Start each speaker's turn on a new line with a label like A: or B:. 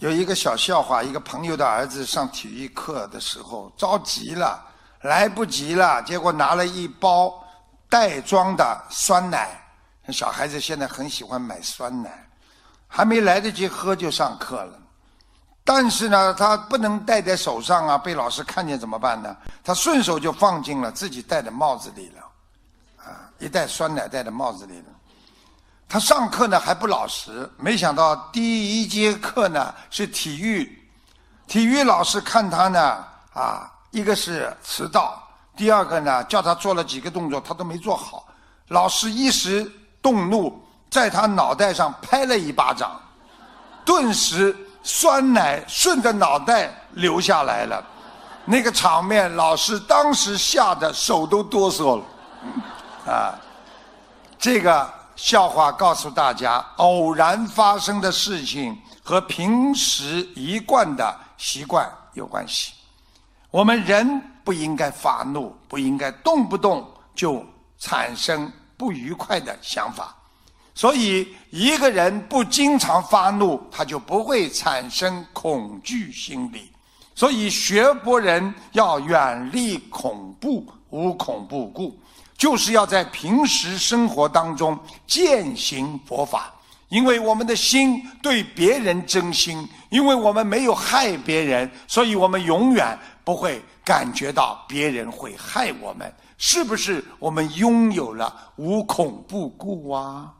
A: 有一个小笑话，一个朋友的儿子上体育课的时候着急了，来不及了，结果拿了一包袋装的酸奶。小孩子现在很喜欢买酸奶，还没来得及喝就上课了。但是呢，他不能戴在手上啊，被老师看见怎么办呢？他顺手就放进了自己戴的帽子里了，啊，一袋酸奶戴在帽子里了。他上课呢还不老实，没想到第一节课呢是体育，体育老师看他呢啊，一个是迟到，第二个呢叫他做了几个动作他都没做好，老师一时动怒，在他脑袋上拍了一巴掌，顿时酸奶顺着脑袋流下来了，那个场面老师当时吓得手都哆嗦了，啊，这个。笑话告诉大家，偶然发生的事情和平时一贯的习惯有关系。我们人不应该发怒，不应该动不动就产生不愉快的想法。所以，一个人不经常发怒，他就不会产生恐惧心理。所以，学佛人要远离恐怖，无恐怖故。就是要在平时生活当中践行佛法，因为我们的心对别人真心，因为我们没有害别人，所以我们永远不会感觉到别人会害我们。是不是我们拥有了无恐怖故啊？